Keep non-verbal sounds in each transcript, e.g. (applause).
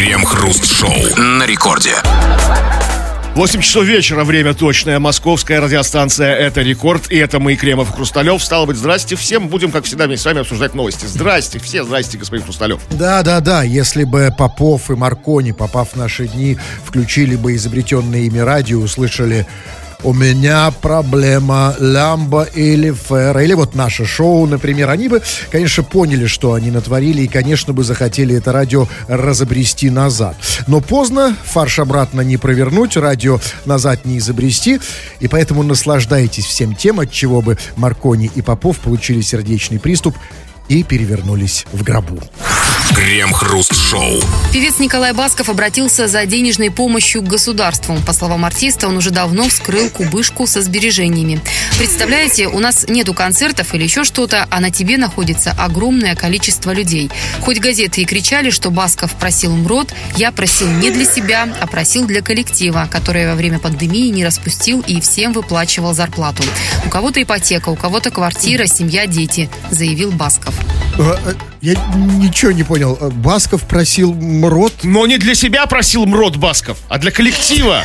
Крем-хруст-шоу на рекорде. 8 часов вечера, время точное. Московская радиостанция «Это рекорд». И это мы, Кремов и Хрусталев. Стало быть, здрасте всем. Будем, как всегда, вместе с вами обсуждать новости. Здрасте, все здрасте, господин Хрусталев. Да, да, да. Если бы Попов и Маркони, попав в наши дни, включили бы изобретенное ими радио, услышали у меня проблема. Лямба или Фера, или вот наше шоу, например, они бы, конечно, поняли, что они натворили, и, конечно, бы захотели это радио разобрести назад. Но поздно, фарш обратно не провернуть, радио назад не изобрести, и поэтому наслаждайтесь всем тем, от чего бы Маркони и Попов получили сердечный приступ и перевернулись в гробу. Крем-хруст-шоу. Певец Николай Басков обратился за денежной помощью к государству. По словам артиста, он уже давно вскрыл кубышку со сбережениями. Представляете, у нас нету концертов или еще что-то, а на тебе находится огромное количество людей. Хоть газеты и кричали, что Басков просил МРОД, я просил не для себя, а просил для коллектива, который во время пандемии не распустил и всем выплачивал зарплату. У кого-то ипотека, у кого-то квартира, семья, дети, заявил Басков. Э, э, Я ничего не понял. Э, Басков просил МРОД, Но не для себя просил МРОД Басков, а для коллектива.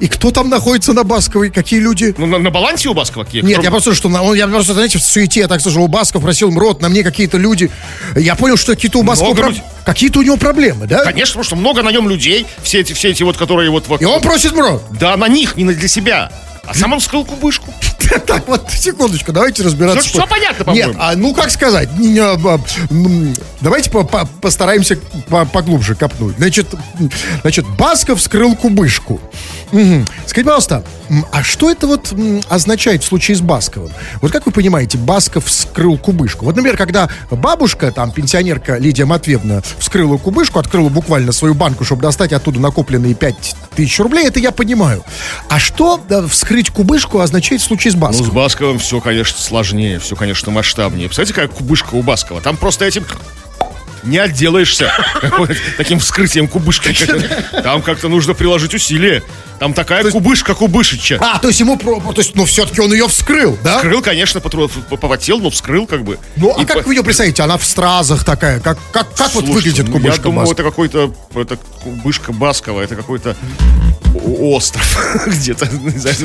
и кто там находится на Басковой? Какие люди? Ну, на, на балансе у Баскова какие? Нет, Кто- я просто, что на- он, я просто, знаете, в суете, я так слышал, у Басков просил МРОД, на мне какие-то люди. Я понял, что какие-то у Баскова Много людей. какие-то у него проблемы, да? Конечно, потому что много на нем людей, все эти, все эти вот, которые вот... вот И он просит МРОД. Да, на них, не на- для себя. А сам он вскрыл кубышку. (laughs) Так, вот, секундочку, давайте разбираться. Всё- всё понятно, по-моему. Нет, а ну как сказать, а, давайте по- по- постараемся по- поглубже копнуть. Значит, значит, Басков вскрыл кубышку. Мгм. Скажите, пожалуйста, а что это вот означает в случае с Басковым? Вот как вы понимаете, Басков вскрыл кубышку? Вот, например, когда бабушка, там, пенсионерка Лидия Матвеевна вскрыла кубышку, открыла буквально свою банку, чтобы достать оттуда накопленные 5 тысяч рублей, это я понимаю. А что да, вскрыть кубышку означает в случае с Ну, с Басковым? Басковым все, конечно, сложнее, все, конечно, масштабнее. Представляете, какая кубышка у Баскова? Там просто этим не отделаешься (laughs) таким вскрытием кубышки. (laughs) Там как-то нужно приложить усилия. Там такая кубышка кубышича. А, то есть ему, то есть, ну, все-таки он ее вскрыл, да? Вскрыл, конечно, попотел, но вскрыл как бы. Ну, а как вы ее представите? Она в стразах такая. Как, как, как вот выглядит ну, кубышка Я думаю, это какой-то это кубышка Баскова, это какой-то остров (laughs) где-то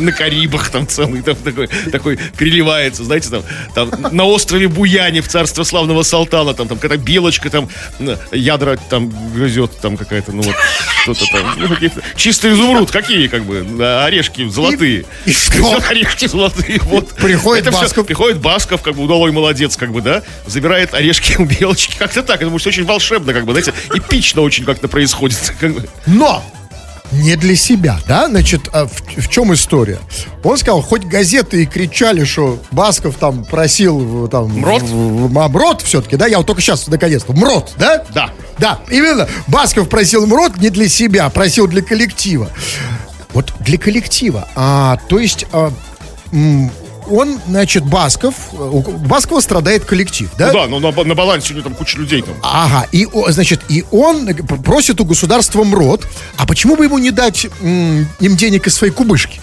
на Карибах там целый там такой, такой переливается, знаете, там, там на острове Буяне в царство славного Салтана, там, там какая-то белочка там э, ядра там грызет, там какая-то, ну вот, что-то там, ну, чистый изумруд, какие как бы, да, орешки золотые. и что? Грызет (laughs) орешки золотые, вот. Приходит Это Басков. приходит Басков, как бы удалой молодец, как бы, да, забирает орешки у белочки, (laughs) как-то так, это может очень волшебно, как бы, знаете, эпично очень как-то происходит. (laughs) как бы. Но! Не для себя, да? Значит, а в, в чем история? Он сказал, хоть газеты и кричали, что Басков там просил там... Мрот? в- в- а, Мрот все-таки, да? Я вот только сейчас наконец-то. Мрот, да? Да. Да, именно. Басков просил Мрот не для себя, просил для коллектива. Вот для коллектива. А, то есть... а, он, значит, Басков, э, у Баскова страдает коллектив, да? Ну да, но на, на балансе у него там куча людей там. Ага, и, значит, и он п- просит у государства МРОД, а почему бы ему не дать м, им денег из своей кубышки?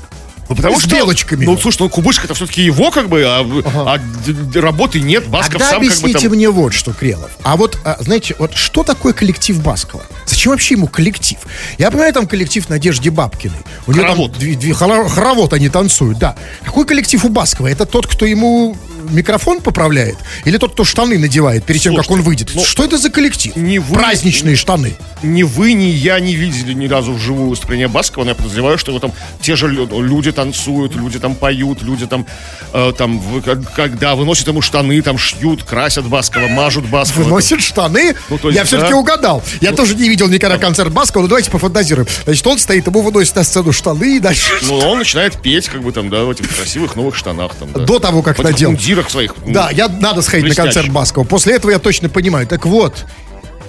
Ну, потому С что, белочками. Ну, слушай, ну кубышка это все-таки его, как бы, а, а д- д- работы нет, Басков Тогда сам как бы объясните там... мне вот что, Крелов. А вот, а, знаете, вот что такое коллектив Баскова? Зачем вообще ему коллектив? Я понимаю, там коллектив Надежды Бабкиной. У нее там Хоровод. две- две- хоро- хоровод они танцуют, да. Какой коллектив у Баскова? Это тот, кто ему микрофон поправляет? Или тот, кто штаны надевает перед тем, как он Слушайте, выйдет? ну, что это за коллектив? не вы- Праздничные штаны. Ни вы, ни я не видели ни разу вживую выступление Баскова, но я подозреваю, что его там те же лю- люди танцуют, люди там поют, люди там, э, там вы- когда выносят ему штаны, там шьют, красят Баскова, мажут Баскова. Выносит штаны. Ну, есть, я все-таки да. угадал. Я тоже не видел никогда концерт Баскова, но давайте пофантазируем. Значит, он стоит, ему выносит на сцену штаны и дальше. Ну, он начинает петь, как бы там, да, в этих красивых новых штанах. Там, да. До того, как надел. Мундирах своих. Да, я надо сходить на концерт Баскова. После этого я точно понимаю. Так вот,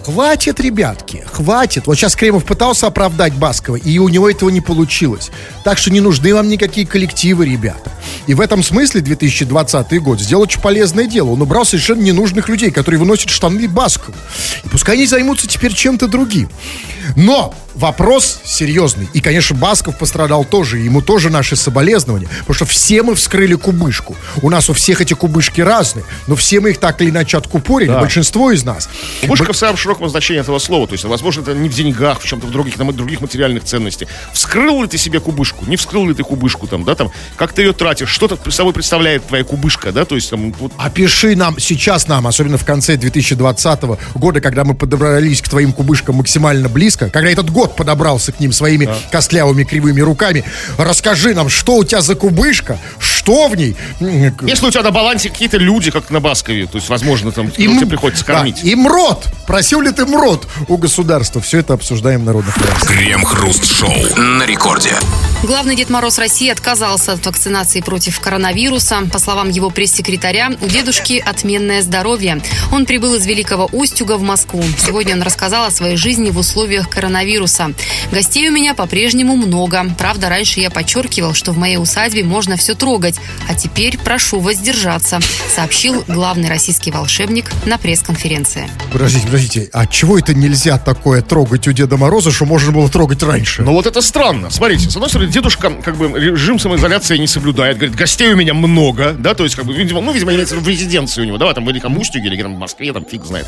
хватит, ребятки, хватит. Вот сейчас Кремов пытался оправдать Баскова, и у него этого не получилось. Так что не нужны вам никакие коллективы, ребята. И в этом смысле 2020 год сделал очень полезное дело. Он убрал совершенно ненужных людей, которые выносят штаны Баскову. И пускай они займутся теперь чем-то другим. Но вопрос серьезный. И, конечно, Басков пострадал тоже. Ему тоже наши соболезнования. Потому что все мы вскрыли кубышку. У нас у всех эти кубышки разные. Но все мы их так или иначе откупорили. Да. Большинство из нас. Кубышка в самом широком значении этого слова. То есть, возможно, это не в деньгах, в чем-то в других, на других материальных ценностях. Вскрыл ли ты себе кубышку? Не вскрыл ли ты кубышку там, да, там, как ты ее тратишь? Что то собой представляет твоя кубышка, да? То есть, там, вот, Опиши нам, сейчас нам, особенно в конце 2020 года, когда мы подобрались к твоим кубышкам максимально близко, когда этот год подобрался к ним своими костлявыми кривыми руками, расскажи нам, что у тебя за кубышка, что в ней. Если у тебя на балансе какие-то люди, как на Баскове, то есть, возможно, там, Им- тебе приходится да, кормить. и МРОД. Просил ли ты МРОД у государства? Все это обсуждаем в народных. Крем-хруст-шоу на рекорде. Главный Дед Мороз России отказался от вакцинации против коронавируса. По словам его пресс-секретаря, у дедушки отменное здоровье. Он прибыл из Великого Устюга в Москву. Сегодня он рассказал о своей жизни в условиях коронавируса. Гостей у меня по-прежнему много. Правда, раньше я подчеркивал, что в моей усадьбе можно все трогать. А теперь прошу воздержаться, сообщил главный российский волшебник на пресс-конференции. Подождите, подождите, а чего это нельзя такое трогать у Деда Мороза, что можно было трогать раньше? Но вот это странно. Смотрите, с одной стороны, дедушка как бы режим самоизоляции не соблюдает. Говорит, гостей у меня много, да, то есть, как бы, видимо, ну, видимо, имеется в резиденции у него, да, там в Великом Устюге или там в Москве, там фиг знает.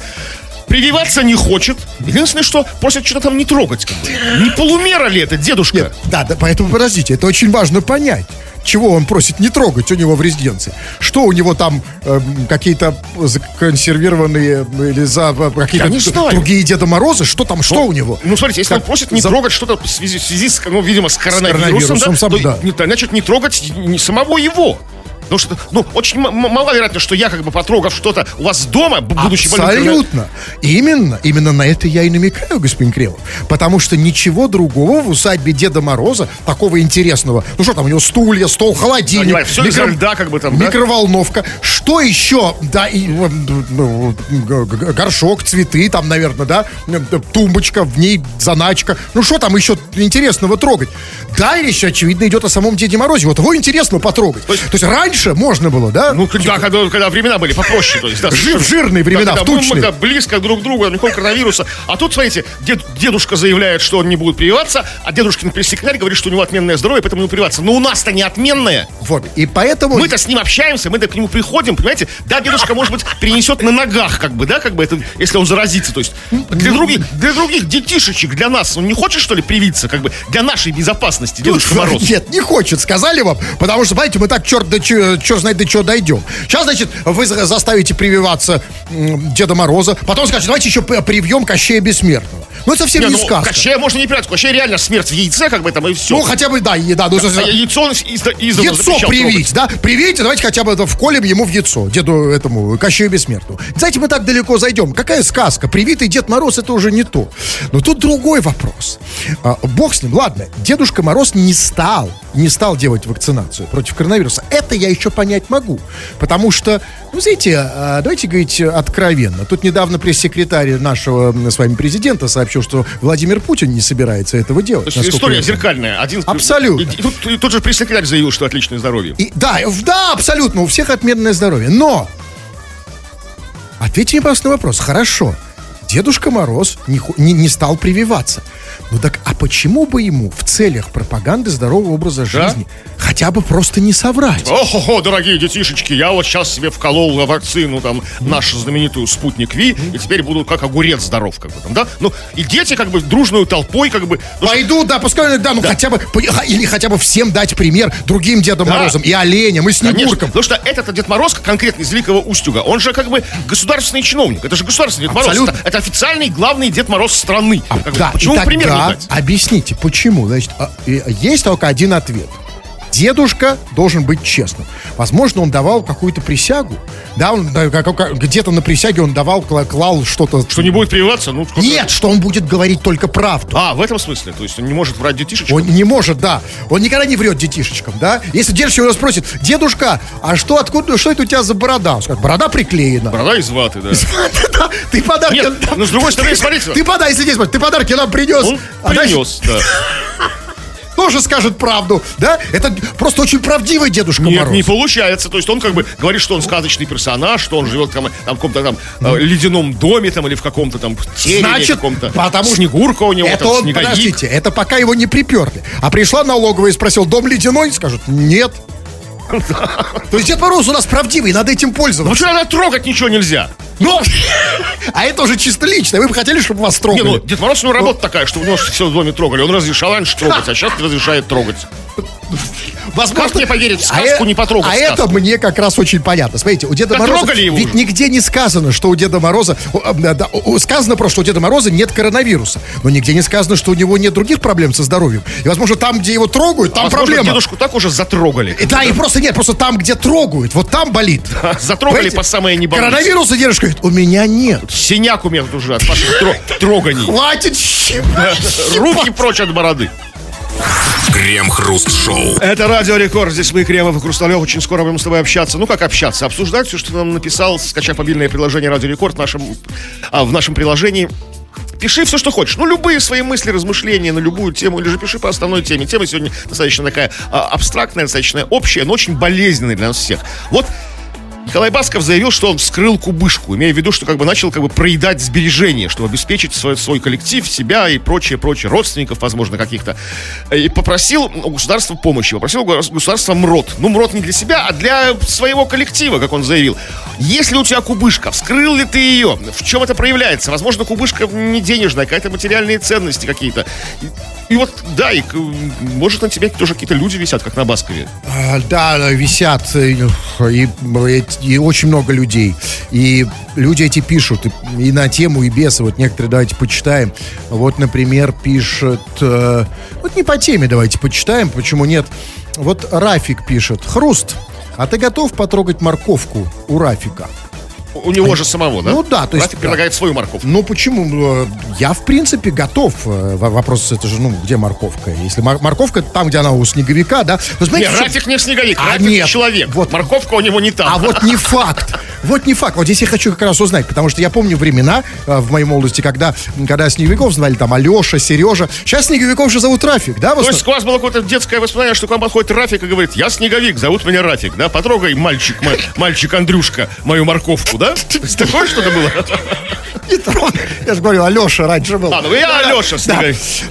Прививаться не хочет. Единственное, что просят что-то там не трогать, как бы. Не полумера ли это, дедушка? Нет, да, да, поэтому подождите, это очень важно понять. Чего он просит не трогать у него в резиденции? Что у него там эм, какие-то законсервированные или за какие-то не знаю. другие Деда Морозы? Что там, что у него? Ну, смотрите, если Как он просит не за- трогать что-то в связи, в связи с, ну, видимо, с коронавирусом, коронавирусом, да, сам, то да. не- значит, не трогать не самого его. Потому что, ну, очень маловероятно, что я, как бы, потрогав что-то у вас дома, будучи Абсолютно. Именно, именно на это я и намекаю, господин Кремов. Потому что ничего другого в усадьбе Деда Мороза, такого интересного. Ну что там, у него стулья, стол, холодильник. Понимаю, всё из-за льда, как бы там, да? Микроволновка. Что еще? Да, и вот, ну, горшок, цветы там, наверное, да? Тумбочка, в ней заначка. Ну что там еще интересного трогать? Да, речь, очевидно, идет о самом Деде Морозе. Вот его интересно потрогать. То есть, раньше можно было, да? Ну, да, когда, когда времена были попроще, то есть, да, Жир- жирные времена, Да, когда тучные. мы близко друг к другу, никакого коронавируса. А тут, смотрите, дед- дедушка заявляет, что он не будет прививаться, а дедушкин пресс-секретарь говорит, что у него отменное здоровье, поэтому не прививаться. Но у нас-то не отменное. Вот. И поэтому... Мы-то с ним общаемся, мы-то к нему приходим, понимаете? Да, дедушка, может быть, перенесет на ногах, как бы, да, как бы это, если он заразится. То есть для других, для других детишечек, для нас, он не хочет, что ли, привиться, как бы, для нашей безопасности, Дедушка Мороз? Нет, не хочет, сказали вам, потому что, знаете, мы так черт, да, черт, знает до чего дойдем. Сейчас, значит, вы за- заставите прививаться Деда Мороза, потом скажете, давайте еще привьем Кощея Бессмертного. Ну, это совсем Не, не, ну, сказка. Кощея можно не прививать, Кощея реально смерть в яйце, как бы там, и все. Ну, хотя бы, да, еда. Ну, А яйцо он изда- издавна Яйцо привить, да? Привейте, давайте хотя бы это вколем ему в яйцо, деду этому, Кощею Бессмертному. Знаете, мы так далеко зайдем. Какая сказка? Привитый Дед Мороз это уже не то. Но тут другой вопрос. А, бог с ним, ладно, Дедушка Мороз не стал, не стал делать вакцинацию против коронавируса. Это я еще понять могу. Потому что, ну, знаете, а, давайте говорить откровенно. Тут недавно пресс-секретарь нашего с вами президента сообщил, что Владимир Путин не собирается этого делать. То есть история зеркальная. Один, Абсолютно. И, и тут, и тот же пресс-секретарь заявил, что отличное здоровье. И, да, в- да, абсолютно, у всех отменное здоровье. Но ответьте мне, пожалуйста, на вопрос. Хорошо, Дедушка Мороз не, не, не стал прививаться. Ну так, а почему бы ему в целях пропаганды здорового образа Да? жизни хотя бы просто не соврать? Ох-хо-хо, дорогие детишечки, я вот сейчас себе вколол вакцину, там, нашу знаменитую спутник Ви, и теперь буду как огурец здоров, как бы там, да? Ну, и дети, как бы, дружную толпой, как бы... ну, Пойду, да, пускай, да, ну хотя бы, или хотя бы всем дать пример другим Дедом Да. Морозом и оленям, и Конечно, Снегуркам. потому что этот Дед Мороз, конкретно из Великого Устюга, он же как бы государственный чиновник. Это же государственный Дед Мороз. Абсолютно. Это, это официальный главный Дед Мороз страны. Как бы, Да, Почему и пример не тогда дать? объясните, почему? Значит, а, есть только один ответ. Дедушка должен быть честным. Возможно, он давал какую-то присягу. Да, он где-то на присяге он давал, кла- клал что-то. Что не будет прививаться? Ну, сколько- Нет, что он будет говорить только правду. А, в этом смысле? То есть он не может врать детишечкам? Он не может, да. Он никогда не врет детишечкам, да. Если дедушка его спросит, дедушка, а что, откуда, что это у тебя за борода? Он скажет, борода приклеена. Борода из ваты, да. Да, Ты подарки... Нет, но с другой (laughs) стороны, смотрите. Ты подай, если здесь, ты подарки нам принес. Он А принес, да. (laughs) Тоже скажет правду, да? Это просто очень правдивый Дедушка Нет, Мороз. не получается. То есть он как бы говорит, что он сказочный персонаж, что он живет там, там в каком-то там э, ледяном доме там или в каком-то там тереме Значит, каком-то. потому- Снегурка у него, Это там, он, снеговик. подождите, это пока его не приперли. А пришла налоговая и спросил, дом ледяной? Скажут, нет. То есть Дед Мороз у нас правдивый, надо этим Ну пользоваться. что, надо трогать ничего нельзя. Ну, а это уже чисто лично. Вы бы хотели, чтобы вас Не, трогали? ну, Дед Мороз, у него работа такая, что у него все в доме трогали. Он разрешал раньше трогать, а сейчас не разрешает трогать. Как мне поверить в сказку, э- не потрогать А сказку? это мне как раз очень понятно. Смотрите, у Деда Да Мороза... трогали его ведь нигде не сказано, что у Деда Мороза... э, да, Сказано просто, что у Деда Мороза нет коронавируса. Но нигде не сказано, что у него нет других проблем со здоровьем. И, возможно, там, где его трогают, там А возможно, проблема. дедушку так уже затрогали. И Да, и просто нет, просто там, где трогают, вот там болит. (laughs) Затрогали Понимаете? по самое не балуйся. Коронавируса дедушка говорит, у меня нет. Синяк у меня тут уже от ваших тро- (laughs) троганий. Хватит щипать. (laughs) Руки прочь от бороды. Крем-хруст-шоу. Это Радио Рекорд. Здесь мы, Кремов и Хрусталев. Очень скоро будем с тобой общаться. Ну, как общаться? Обсуждать все, что ты нам написал, скачав мобильное приложение Радио Рекорд в нашем, а, в нашем приложении. Пиши все, что хочешь. Ну, любые свои мысли, размышления на любую тему, или же пиши по основной теме. Тема сегодня достаточно такая а, абстрактная, достаточно общая, но очень болезненная для нас всех. Вот Николай Басков заявил, что он вскрыл кубышку, имея в виду, что как бы начал как бы проедать сбережения, чтобы обеспечить свой, свой коллектив, себя и прочее, прочее, родственников, возможно, каких-то. И попросил у государства помощи, попросил государства МРОД. Ну, МРОД не для себя, а для своего коллектива, как он заявил. Если у тебя кубышка, вскрыл ли ты ее? В чем это проявляется? Возможно, кубышка не денежная, какая-то материальные ценности какие-то. И, вот, да, и, может, на тебе тоже какие-то люди висят, как на Баскове. А, Да, висят и, и- и очень много людей. И люди эти пишут и, и на тему, и без. Вот некоторые давайте почитаем. Вот, например, пишет... э, вот не по теме давайте почитаем, почему нет. Вот Рафик пишет. Хруст, а ты готов потрогать морковку у Рафика? У него же самого, да? Ну да, то есть, да. предлагает свою морковку. Ну почему? Э, Я, в принципе, готов. Э, Вопрос, это же, ну, где морковка? Если мор- морковка там, где она у снеговика, да? Но знаете, Нет, Рафик не снеговик, А, Рафик нет, человек. вот. Морковка у него не там. А вот не факт. Вот не факт. Вот здесь я хочу как раз узнать, потому что я помню времена э, в моей молодости, когда, когда снеговиков знали там Алеша, Сережа. Сейчас снеговиков же зовут Рафик, да? То есть у вас было какое-то детское воспоминание, что к вам подходит Рафик и говорит, я снеговик, зовут меня Рафик, да? Потрогай, мальчик, ма- мальчик Андрюшка, мою морковку, да? Есть Такое что-то было? Не трогай. Я же говорю, Алеша раньше был. А, ну я Алеша Да.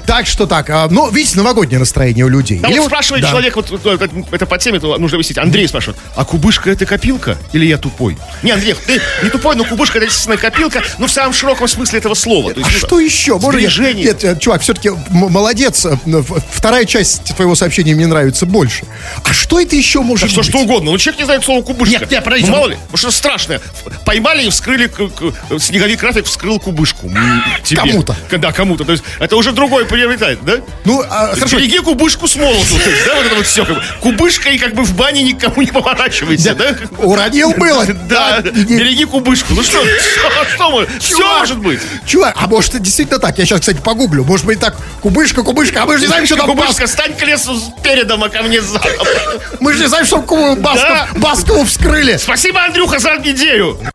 Так что так. а, Ну, видите, новогоднее настроение у людей. Да Или вот спрашивает да. человек, вот, это, это по теме, то нужно выяснить. Андрей спрашивает, а кубышка это копилка или я тупой? Не, Андрей, ты не тупой, но кубышка это естественно копилка, но в самом широком смысле этого слова. То А есть, ну, что еще? Может, нет, Сбережение. Нет, э, чувак, все-таки молодец. Э, Вторая часть твоего сообщения мне нравится больше. А что это еще может Да что, быть? что угодно. Ну, человек не знает слово кубышка. Нет, нет, подождите, Ну, мало ли. Ну, что страшное. Поймали и вскрыли, снеговик Рафик вскрыл кубышку. Кому-то. Да, кому-то. То есть, это уже другой приобретает, да? Ну, а, хорошо. Береги кубышку с молоту. То есть, да, вот это вот все. Как бы. Кубышка и как бы в бане никому не поворачивайся, да? Уронил было. (laughs) Да, не- береги кубышку. Ну что, что, что? Все может быть. Чувак, а может это действительно так? Я сейчас, кстати, погуглю. Может быть так, кубышка, кубышка, а мы же не знаем, что там. Кубышка, стань к лесу передом, а ко мне задом. Мы же не знаем, что Басков, Да. Баскову вскрыли. Спасибо, Андрюха, за идею.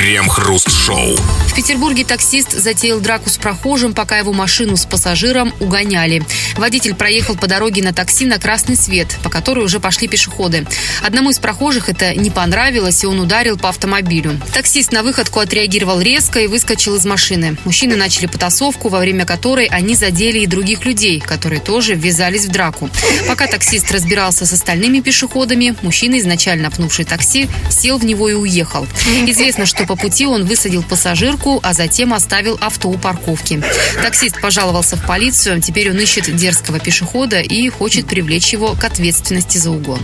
Крем-хруст-шоу. В Петербурге таксист затеял драку с прохожим, пока его машину с пассажиром угоняли. Водитель проехал по дороге на такси на красный свет, по которой уже пошли пешеходы. Одному из прохожих это не понравилось, и он ударил по автомобилю. Таксист на выходку отреагировал резко и выскочил из машины. Мужчины начали потасовку, во время которой они задели и других людей, которые тоже ввязались в драку. Пока таксист разбирался с остальными пешеходами, мужчина, изначально пнувший такси, сел в него и уехал. Известно, что по пути он высадил пассажирку, а затем оставил авто у парковки. Таксист пожаловался в полицию, теперь он ищет дерзкого пешехода и хочет привлечь его к ответственности за угон.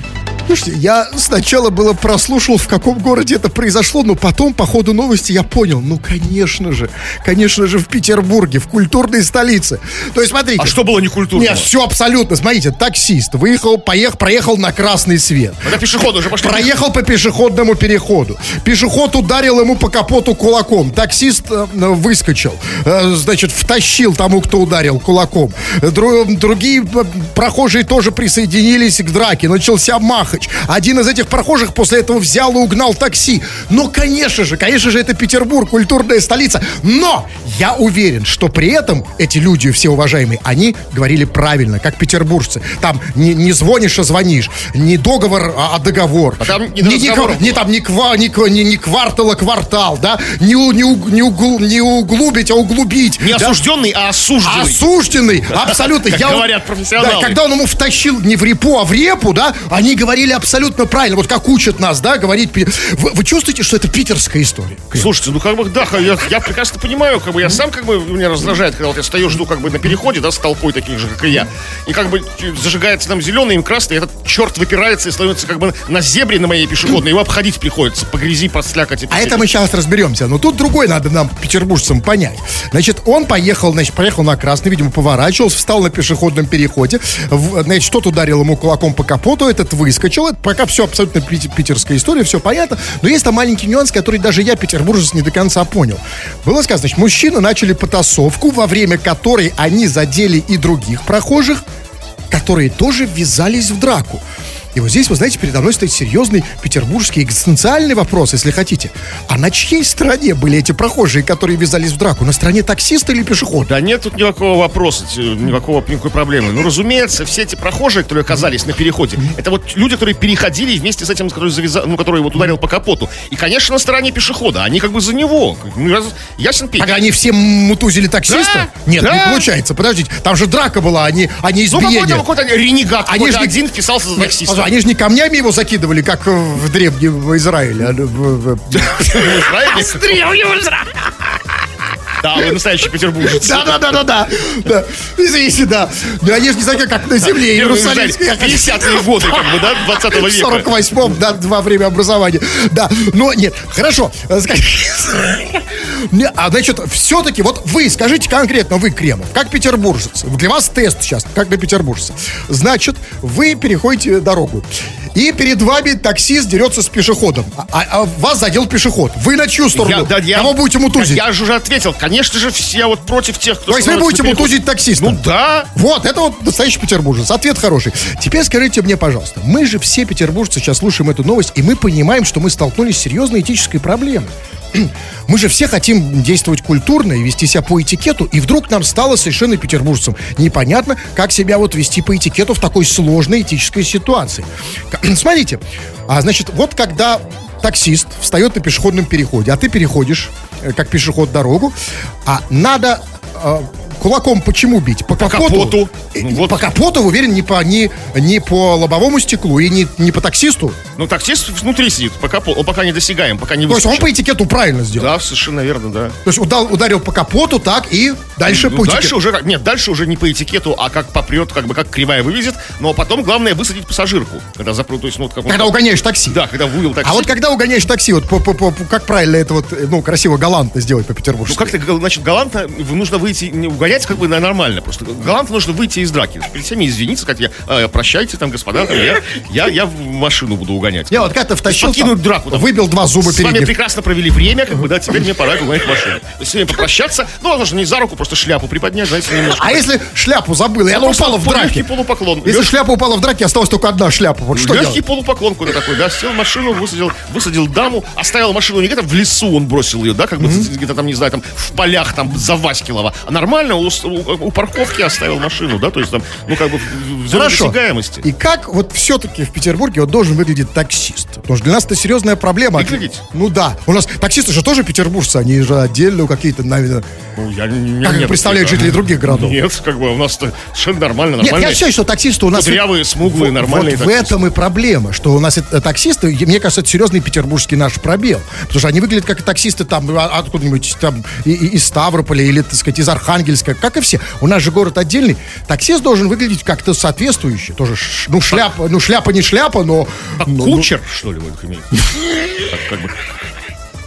Слушайте, я сначала было прослушал, в каком городе это произошло, но потом, по ходу новости, я понял, ну, конечно же, конечно же, в Петербурге, в культурной столице. То есть, смотрите. А что было некультурно? Нет, все абсолютно. Смотрите, таксист выехал, поехал, проехал на красный свет. Это пешеходы уже пошли. Проехал по пешеходному переходу. Пешеход ударил ему по капоту кулаком. Таксист э, выскочил. Э, значит, втащил тому, кто ударил кулаком. Дру- другие э, прохожие тоже присоединились к драке. Начался мах. Выехать. Один из этих прохожих после этого взял и угнал такси. Но, конечно же, конечно же, это Петербург, культурная столица. Но я уверен, что при этом эти люди, все уважаемые, они говорили правильно, как петербуржцы. Там не, не звонишь, а звонишь. Не договор, а, а договор. А там не не, не, там не, ква, не, не, не квартал, а квартал, да? Не, не, не, угл- не углубить, а углубить. Не да? осужденный, а осужденный. Осужденный, (laughs) абсолютно. Как Я говорят профессионалы. Да, когда он ему втащил не в репу, а в репу, да, они говорили абсолютно правильно. Вот как учат нас, да, говорить. Вы, вы чувствуете, что это питерская история? Слушайте, ну как бы, да, я, я прекрасно понимаю, как бы я сам как бы меня раздражает, когда вот я стою, жду как бы на переходе, да, с толпой таких же, как и я. И как бы зажигается там зеленый, им красный, и этот черт выпирается и становится как бы на зебре на моей пешеходной, его обходить приходится по грязи, по слякоти. А это мы сейчас разберемся. Но тут другой надо нам, петербуржцам, понять. Значит, он поехал, значит, поехал на красный, видимо, поворачивался, встал на пешеходном переходе. В- значит, что-то ударил ему кулаком по капоту, этот выскочил. Это пока все абсолютно пит- питерская история, все понятно. Но есть там маленький нюанс, который даже я, петербуржец, не до конца понял. Было сказано, значит, мужчины начали потасовку, во время которой они задели и других прохожих, которые тоже ввязались в драку. И вот здесь, вы знаете, передо мной стоит серьезный петербургский экзистенциальный вопрос, если хотите. А на чьей стороне были эти прохожие, которые ввязались в драку? На стороне таксиста или пешехода? Да нет тут никакого вопроса, т- никакого, никакой проблемы. Ну, разумеется, все эти прохожие, которые оказались на переходе, это вот люди, которые переходили вместе с этим, который, завяза- ну, который вот ударил по капоту. И, конечно, на стороне пешехода, они как бы за него. Ясен пень. Так они все мутузили таксиста? Да, Нет, да. не получается. Подождите, там же драка была, не, а не Ну, избиение. какой-то, какой-то ренегат, Они какой-то ж не- один вписался за таксиста. Они же не камнями его закидывали, как в древнем Израиле. а в- в- (laughs) Да, вы настоящий петербуржец. Да, да, да, да, да. да. Извините, да. Ну, они же не знаю, как на земле. Израиль, 50-е годы, как бы, да, 20 В века. 48-м, да, во время образования. Да, но нет, хорошо. э, А значит, все-таки, вот вы, скажите конкретно, вы, Кремов, как петербуржец, для вас тест сейчас, как для петербуржца. Значит, вы переходите дорогу, и перед вами таксист дерется с пешеходом, а, а- а вас задел пешеход. Вы на чью сторону? Я- да, я- Кого будете мутузить? Я же уже ответил. Конечно же, все я вот против тех, кто... То есть вы будете переход. мутузить таксиста? Ну да. Вот, это вот настоящий петербуржец. Ответ хороший. Теперь скажите мне, пожалуйста, мы же все петербуржцы сейчас слушаем эту новость, и мы понимаем, что мы столкнулись с серьезной этической проблемой. (clears throat) Мы же все хотим действовать культурно и вести себя по этикету, и вдруг нам стало совершенно петербуржцам непонятно, как себя вот вести по этикету в такой сложной этической ситуации. (clears throat) Смотрите, а, значит, вот когда таксист встает на пешеходном переходе, а ты переходишь, э, как пешеход, дорогу, а надо э, кулаком почему бить? По, капоту. Э, Ну, вот. По капоту, уверен, не по, не, не по лобовому стеклу и не, не по таксисту. Ну, таксист внутри сидит, пока, пол- он пока не досягаем, пока не То есть он по этикету правильно сделал. Да, совершенно верно, да. То есть удал- ударил по капоту, так, и дальше Ну, по дальше этикету. уже, нет, дальше уже не по этикету, а как попрет, как бы как кривая вывезет, но потом главное высадить пассажирку, когда запрут, то есть, ну, вот как он- Когда угоняешь такси. Да, когда вывел такси. А вот когда угоняешь такси, вот по- по- по- как правильно это вот, э, ну, красиво, галантно сделать Ну, по-петербургски? как-то, г- значит, галантно нужно выйти, не угонять как бы нормально просто. Галантно нужно выйти из драки. Перед всеми извиниться, сказать, я, «А, прощайте там, господа, там, я, я, я в машину буду угонять. Я вот как-то втащил, покинуть драку. там. выбил два зуба С вами прекрасно провели время, как бы, да, теперь мне пора угонять машину. То есть с вами попрощаться, ну, ладно, не за руку, просто шляпу приподнять, знаете, немножко. А если шляпу забыл, и она упала в драке? легкий полупоклон. Если Лег- шляпа упала в драке, осталась только одна шляпа. Вот что Легкий делать? полупоклон куда такой, да, сел в машину, высадил, высадил даму, оставил машину не где-то в лесу он бросил ее, да, как бы где-то там, не знаю, там в полях там за Васькилова, а нормально у, с- у- у парковки оставил машину, да, то есть там, ну как бы в- Хорошо. досягаемости. И как вот все-таки в Петербурге вот должен выглядеть таксист? Потому что для нас это серьезная проблема. Выглядеть? Ну да. У нас таксисты же тоже петербуржцы, они же отдельно какие-то, наверное... Ну, я не, Как нет, представляют это- жители других городов? Нет, как бы у нас совершенно нормально, Нет, нормально. я считаю, что таксисты у нас... Кудрявые, смуглые, нормальные Вот в таксисты. этом и проблема, что у нас это, таксисты, и мне кажется, это серьезный петербургский наш пробел. Потому что они выглядят как таксисты там а- откуда-нибудь там из Ставрополя или, так сказать, из Архангельска, как и все. У нас же город отдельный. Таксист должен выглядеть как-то соответствующе. Тоже, ну, шляпа, ну, шляпа не шляпа, но... Как ну, ну, кучер, что ли, вы имеете? Как- как бы.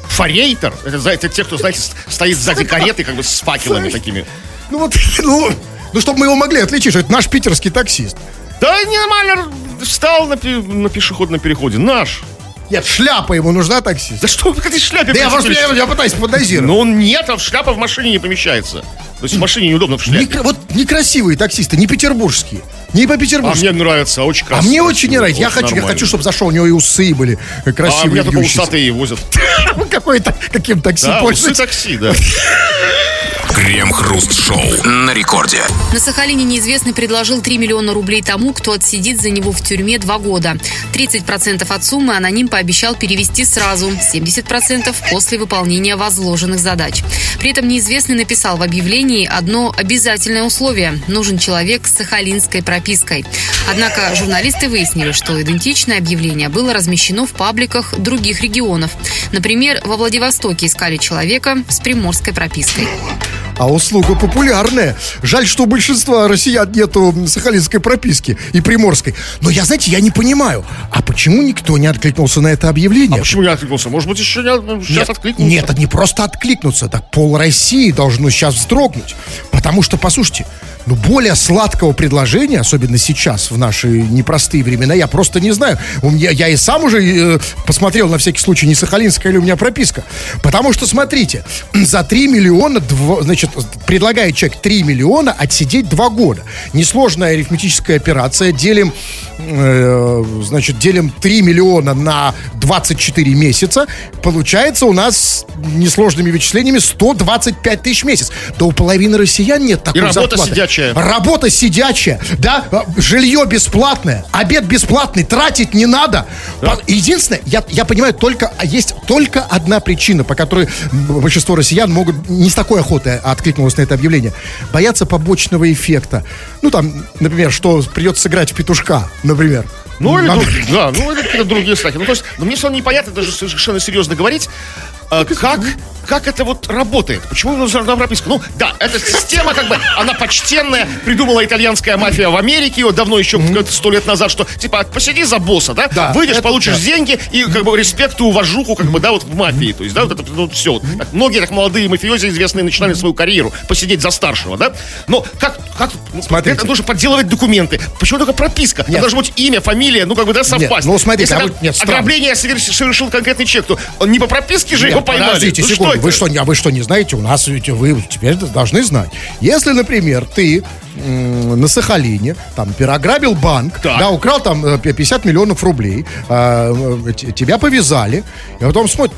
Форейтер, это, знаете, те, кто, знаете, стоит сзади кареты, как бы с факелами такими. Ну, вот, (laughs) ну, ну, чтобы мы его могли отличить, что это наш питерский таксист. Да нормально, встал на, на пешеходном переходе, наш. Нет, шляпа ему нужна таксист. Да что вы этой шляпе? Да я просто я, я пытаюсь фантазировать. Но он нет, а шляпа в машине не помещается. То есть в машине неудобно в шляпе. Некра- вот некрасивые таксисты, не петербургские. Не А по-петербургски. мне нравится, очень А красиво. мне очень не нравится. Я хочу, я нормально. хочу, чтобы зашел, у него и усы были А красивые. меня только усатые возят. (laughs) Какой-то, каким такси Да, пользуется. такси, да. (laughs) Крем-хруст-шоу на рекорде. На Сахалине неизвестный предложил 3 миллиона рублей тому, кто отсидит за него в тюрьме два года. 30% от суммы аноним пообещал перевести сразу, 70% после выполнения возложенных задач. При этом неизвестный написал в объявлении одно обязательное условие – нужен человек с сахалинской пропиской. Однако журналисты выяснили, что идентичное объявление было размещено в пабликах других регионов. Например, во Владивостоке искали человека с приморской пропиской. А услуга популярная. Жаль, что у большинства россиян нету сахалинской прописки и приморской. Но я, знаете, я не понимаю, а почему никто не откликнулся на это объявление? А почему не откликнулся? Может быть, еще не, сейчас Нет, откликнулся? Нет, это не просто откликнуться, так пол России должно сейчас вздрогнуть. Потому что, послушайте, ну более сладкого предложения, особенно сейчас, в наши непростые времена, я просто не знаю. У меня, я и сам уже э, посмотрел на всякий случай, не сахалинская ли у меня прописка. Потому что, смотрите, (clears throat) за 3 миллиона, дво- значит, предлагает человек 3 миллиона отсидеть 2 года. Несложная арифметическая операция. Делим, э, значит, делим 3 миллиона на 24 месяца. Получается у нас несложными вычислениями 125 тысяч в месяц. Да у половины россиян нет такой И работа зарплаты. сидячая. Работа сидячая, да, жилье бесплатное, обед бесплатный, тратить не надо. По- Единственное, я, я понимаю, только а есть только одна причина, по которой большинство россиян могут не с такой охотой откликнулось на это объявление. Боятся побочного эффекта. Ну, там, например, что придется сыграть в петушка, например. Ну, или, Надо- друг- (laughs) да, ну, или какие-то другие страхи. Ну, то есть, ну, мне все непонятно даже совершенно серьезно говорить, а, как, как это вот работает? Почему нужна прописка? Ну, да, эта система, как бы, она почтенная, придумала итальянская мафия в Америке, вот давно еще, сто лет назад, что, типа, посиди за босса, да, Да, выйдешь, это получишь да. деньги и, как бы, респект и уважуху, как бы, да, вот в мафии, то есть, да, вот это, ну, все. многие, так, молодые мафиози известные, начинали свою карьеру, посидеть за старшего, да, но как, как, ну, Смотрите. это нужно подделывать документы. Почему только прописка? Там Нет. должно быть имя, фамилия, ну, как бы, да, совпасть. ну, смотрите, Если а там вот нет, странно. ограбление совершил, конкретный человек, то он не по прописке же его Нет, поймали. Подождите Ну, секунду, это? вы что, не- а вы что, не знаете? У нас ведь вы теперь должны знать. Если, например, ты на Сахалине, там, переограбил банк, Так. да, украл там э, 50 миллионов рублей, а, э, тебя повязали, и потом смотрят,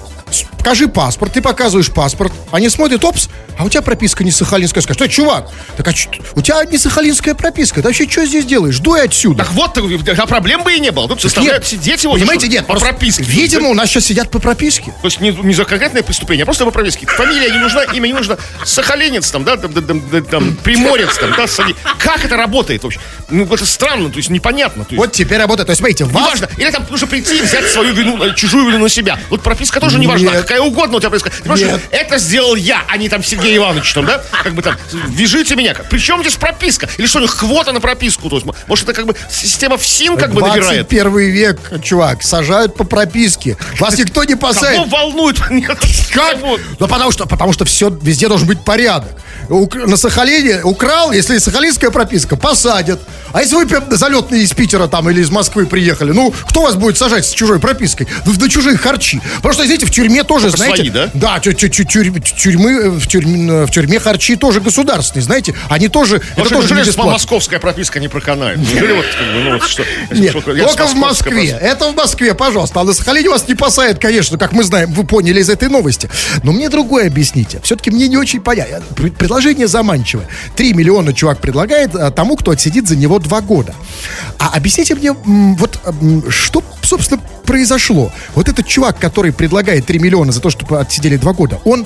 покажи паспорт, ты показываешь паспорт, они смотрят, опс, а у тебя прописка не сахалинская. Скажешь, что, чувак, так а у тебя не сахалинская прописка, ты вообще что здесь делаешь? Дуй отсюда. Так вот, а проблем бы и не было. Тут заставляют Нет, сидеть его. Понимаете, нет, по прописке. Видимо, у нас сейчас сидят по прописке. То есть не, не за конкретное преступление, а просто по прописке. Фамилия не нужна, имя не нужно. Сахалинец там, да, там, там, там, приморец там, да, Сали- Как это работает вообще? Ну, это странно, то есть непонятно. То есть, Вот теперь работает. То есть, смотрите, вас... Неважно. Или там нужно прийти и взять свою вину, э, чужую вину на себя. Вот прописка тоже не важна. Нет. Какая угодно у тебя прописка. Ты понимаешь, это сделал я, а не там Сергей Иванович там, да? Как бы там, вяжите меня. Причем здесь прописка? Или что, у них квота на прописку? То есть, может, это как бы система ФСИН как бы набирает? 21 век, чувак, сажают по прописке. Вас никто не Кого посадит. волнует? Нет, Как? кого? Ну, потому что, потому что все, везде должен быть порядок. На Сахалине украл, если сахалинская прописка, посадят. А если вы залетные из Питера там или из Москвы приехали, ну, кто вас будет сажать с чужой пропиской? Ну, на чужие харчи. Потому что, знаете, в тюрьме тоже, Только знаете... свои, да? Да, тю- тю- тю- тюрь- тюрьмы, э, в, тюрьме, в тюрьме харчи тоже государственные, знаете. Они тоже... Это Вообще, тоже не неужели московская прописка не проканает? Неужели вот, как бы, ну, вот что? Нет, только в Москве. Это в Москве, пожалуйста. А на Сахалине вас не посадят, конечно, как мы знаем, вы поняли из этой новости. Но мне другое объясните. Все-таки мне не очень понятно. Пр- Предложение заманчивое. Три миллиона чувак предлагает тому, кто отсидит за него два года. А объясните мне, вот что, собственно, произошло? Вот этот чувак, который предлагает 3 миллиона за то, чтобы отсидели два года, он,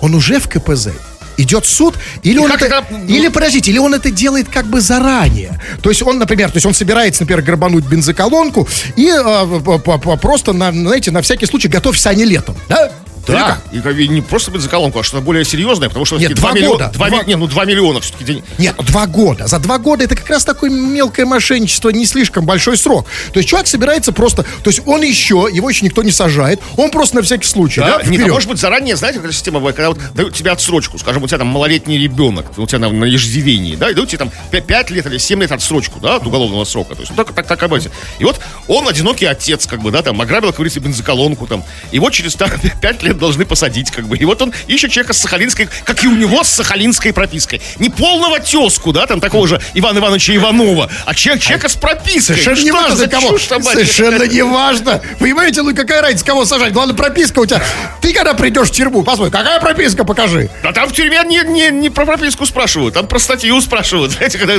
он уже в КПЗ? Идет суд, или он как это, это, или подождите, или он это делает как бы заранее. То есть он, например, то есть он собирается, например, грабануть бензоколонку и э, просто, на, знаете, на всякий случай готовься они летом, да? Да, как? и не просто бензоколонку, а что-то более серьезное, потому что Нет, два миллиона, года. два Два- ми- не, ну 2 миллиона все-таки день. Нет, два года. За два года это как раз такое мелкое мошенничество, не слишком большой срок. То есть человек собирается просто, то есть он еще, его еще никто не сажает, он просто на всякий случай, да, Да, нет, а может быть, заранее, знаете, какая система бывает, когда вот дают тебе отсрочку, скажем, у тебя там малолетний ребенок, у тебя на, на иждивении, да, и дают тебе там 5, лет или 7 лет отсрочку, да, от уголовного срока. То есть, вот так, так, так, И вот он одинокий отец, как бы, да, там, ограбил, как говорится, бензоколонку, там, и вот через там, (laughs) 5 лет лет (laughs) должны посадить, как бы. И вот он ищет человека с сахалинской, как и у него с сахалинской пропиской. Не полного тезку, да, там такого же Ивана Ивановича Иванова, а человек, человека с пропиской. Совершенно Что не важно, за кого. чушь Совершенно не важно. Понимаете, ну какая разница, кого сажать? Главное, прописка у тебя. Ты когда придешь в тюрьму, посмотри, какая прописка, покажи. А там в тюрьме не, не, не про прописку спрашивают, там про статью спрашивают. (laughs) Знаете, когда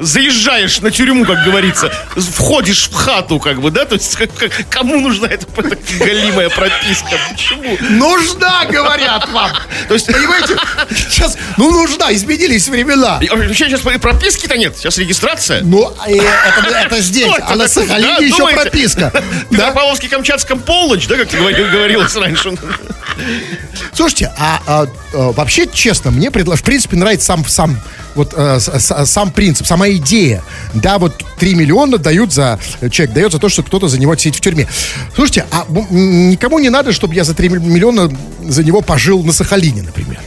заезжаешь на тюрьму, как говорится, входишь в хату, как бы, да, то есть как- как- кому нужна эта п- галимая прописка? Почему? Нужна, говорят вам. То есть, Понимаете? Сейчас, ну нужна, изменились времена. И, Вообще сейчас прописки-то нет, сейчас регистрация. Ну, это, это здесь, а на? Сахалине Да, еще думаете? прописка. Да? Петропавловске-Камчатском полночь, да, как говорилось раньше? Слушайте, а, а, а, вообще, честно, мне предла- в принципе нравится сам, сам, вот, э, с- с- сам принцип, сама идея. Да, вот 3 миллиона дают за, человек дает за то, что кто-то за него сидит в тюрьме. Слушайте, а никому не надо, чтобы я за 3 миллиона за него пожил на Сахалине, например.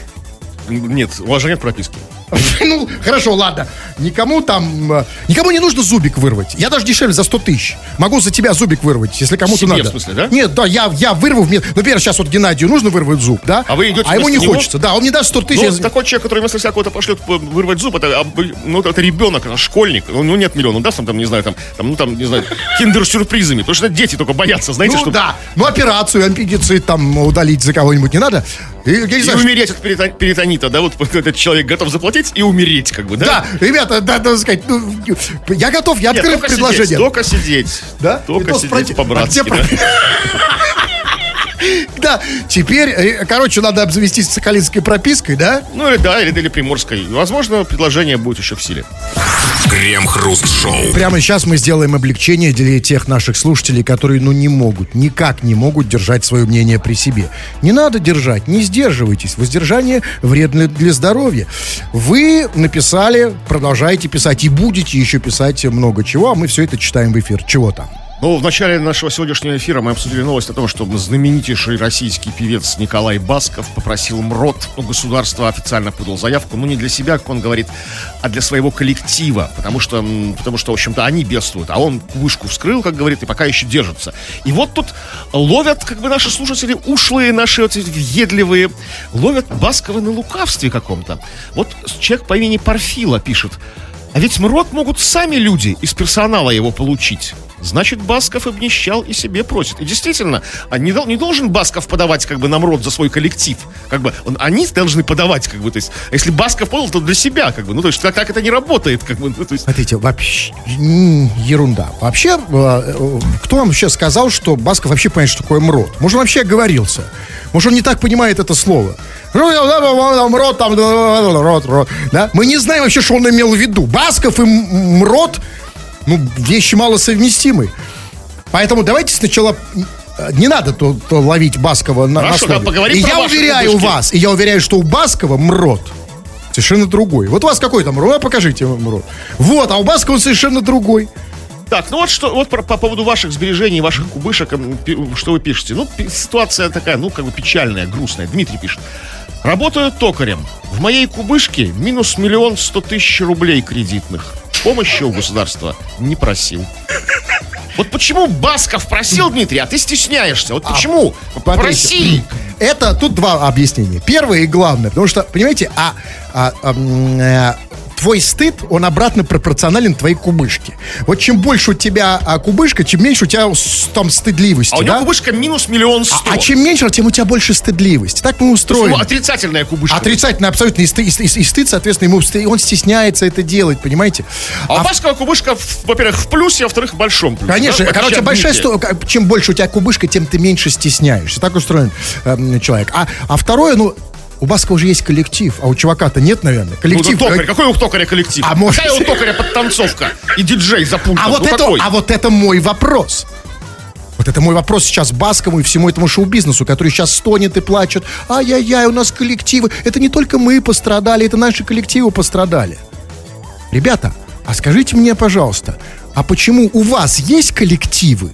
Нет, у вас же нет прописки. (laughs) Ну, хорошо, ладно. Никому там... э, Никому не нужно зубик вырвать. Я даже дешевле за 100 тысяч. Могу за тебя зубик вырвать, если кому-то надо. в смысле, да? Нет, да, я, я вырву. Мне, например, сейчас вот Геннадию нужно вырвать зуб, да? А вы идете А ему не него? хочется. Да, он мне даст 100 тысяч. Ну, я такой человек, который вместо себя кого-то пошлет п- вырвать зуб, это, об- ну, это ребенок, это школьник. Ну, ну, нет миллиона, он даст там, там, не знаю, там, там, ну, там, не знаю, (laughs) киндер-сюрпризами. Потому что дети только боятся, знаете, Ну что... да, ну операцию, аппендицит там удалить за кого-нибудь не надо. И, я не И знаю, умереть от перитон- перитонита, да, вот этот человек готов заплатить и умереть, как бы, да? Да, ребята, да, надо сказать, ну, я готов, я Нет, открыт только предложение. сидеть, только сидеть. Да? Только сидеть спроти- по-братски, А да. (laughs) (laughs) Да, теперь, э, короче, надо обзавестись сахалинской пропиской, да? Ну, или да, или, или приморской. Возможно, предложение будет еще в силе. Крем-хруст-шоу. Прямо сейчас мы сделаем облегчение для тех наших слушателей, которые, ну, не могут, никак не могут держать свое мнение при себе. Не надо держать, не сдерживайтесь. Воздержание вредно для здоровья. Вы написали, продолжаете писать и будете еще писать много чего, а мы все это читаем в эфир. Чего там? Ну, в начале нашего сегодняшнего эфира мы обсудили новость о том, что знаменитейший российский певец Николай Басков попросил МРОД, ну, государство официально подал заявку, ну, не для себя, как он говорит, а для своего коллектива, потому что, потому что в общем-то, они бедствуют, а он вышку вскрыл, как говорит, и пока еще держится. И вот тут ловят, как бы, наши слушатели, ушлые наши вот въедливые, ловят Баскова на лукавстве каком-то. Вот человек по имени Парфила пишет, а ведь МРОД могут сами люди из персонала его получить. Значит, Басков обнищал и себе просит. И действительно, а не, не должен Басков подавать как бы на МРОД за свой коллектив. Как бы он, они должны подавать, как бы, то есть, а если Басков подал, то для себя, как бы, ну, то есть, так, так это не работает, как бы, ну, то есть, Смотрите, вообще ерунда. Вообще, э, э, кто вам вообще сказал, что Басков вообще понимает, что такое МРОД? Может, он вообще оговорился? Может, он не так понимает это слово? Ну, МРОД, там, рот, рот, да? Мы не знаем вообще, что он имел в виду. Басков и м- МРОД, ну, вещи малосовместимы. Поэтому давайте сначала э, не надо то, то ловить Баскова на, Хорошо, да, поговорим И я уверяю кубышки. вас, и я уверяю, что у Баскова МРОД совершенно другой. Вот у вас какой там МРОД? А покажите МРОД. Вот, а у Баскова он совершенно другой. Так, ну вот что, вот про- по поводу ваших сбережений, ваших кубышек, что вы пишете? Ну, ситуация такая, ну, как бы печальная, грустная. Дмитрий пишет. Работаю токарем. В моей кубышке минус миллион сто тысяч рублей кредитных. Помощи у государства не просил. Вот почему Басков просил, Дмитрий, а ты стесняешься? Вот почему? Смотрите, Проси! Это тут два объяснения. Первое и главное, потому что, понимаете, а, а, э, твой стыд, он обратно пропорционален твоей кубышке. Вот чем больше у тебя а, кубышка, чем меньше у тебя там стыдливости, А у него да? кубышка минус миллион сто. А, а чем меньше, тем у тебя больше стыдливости. Так мы Ну, устроены. отрицательная кубышка. Отрицательно абсолютно. И, сты- и сты- и стыд, соответственно, ему сты- он стесняется это делать, понимаете? А у Баскова кубышка, во-первых, в плюсе, а во-вторых, в большом плюсе. Конечно, да? Короче, большая сто... чем больше у тебя кубышка, тем ты меньше стесняешься. Так устроен эм, человек. А, а второе, ну, у Баскова уже есть коллектив, а у чувака-то нет, наверное. Ну, Коллектив. да, токарь. Какой у токаря коллектив? А может- Какая у токаря подтанцовка? И диджей за пультом. а, вот ну, это, какой? а вот это мой вопрос. Вот это мой вопрос сейчас Баскову и всему этому шоу-бизнесу, который сейчас стонет и плачет. Ай-яй-яй, у нас коллективы. Это не только мы пострадали, это наши коллективы пострадали. Ребята, а скажите мне, пожалуйста, а почему у вас есть коллективы,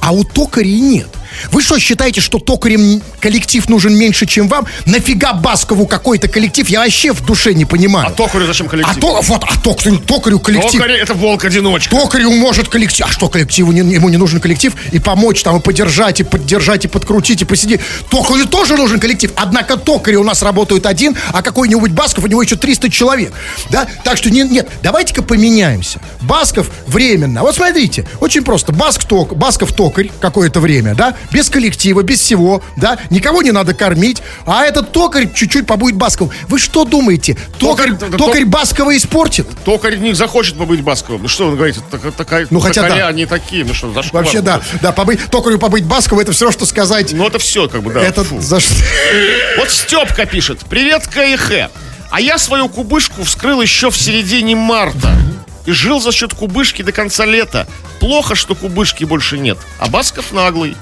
а у токарей нет? Вы что, считаете, что токарем коллектив нужен меньше, чем вам? Нафига Баскову какой-то коллектив? Я вообще в душе не понимаю. А токарю зачем коллектив? А то, вот, а токарю, токарю коллектив. Токарь это волк-одиночка. Токарю может коллектив. А что коллективу не, ему не нужен коллектив? И помочь там, и поддержать, и поддержать, и подкрутить, и посидеть. Токарю тоже нужен коллектив. Однако токари у нас работают один, а какой-нибудь Басков, у него еще 300 человек. Да? Так что нет, нет, давайте-ка поменяемся. Басков временно. Вот смотрите, очень просто. Баск ток, Басков токарь какое-то время, да? Без коллектива, без всего, да? Никого не надо кормить. А этот токарь чуть-чуть побудет Басковым. Вы что думаете? Токарь, Токарь- токарь, Баскова испортит? Токарь не захочет побыть Басковым. Ну что вы говорите, так- такая, Ну, хотя да. они такие, ну что, зашквар Вообще, да, да, побыть, токарю побыть Басковым, это все что сказать. Ну это все, как бы, да. это фу. за что? Вот Степка пишет. Привет, КХ. А я свою кубышку вскрыл еще в середине марта. И жил за счет кубышки до конца лета. Плохо, что кубышки больше нет. А Басков наглый.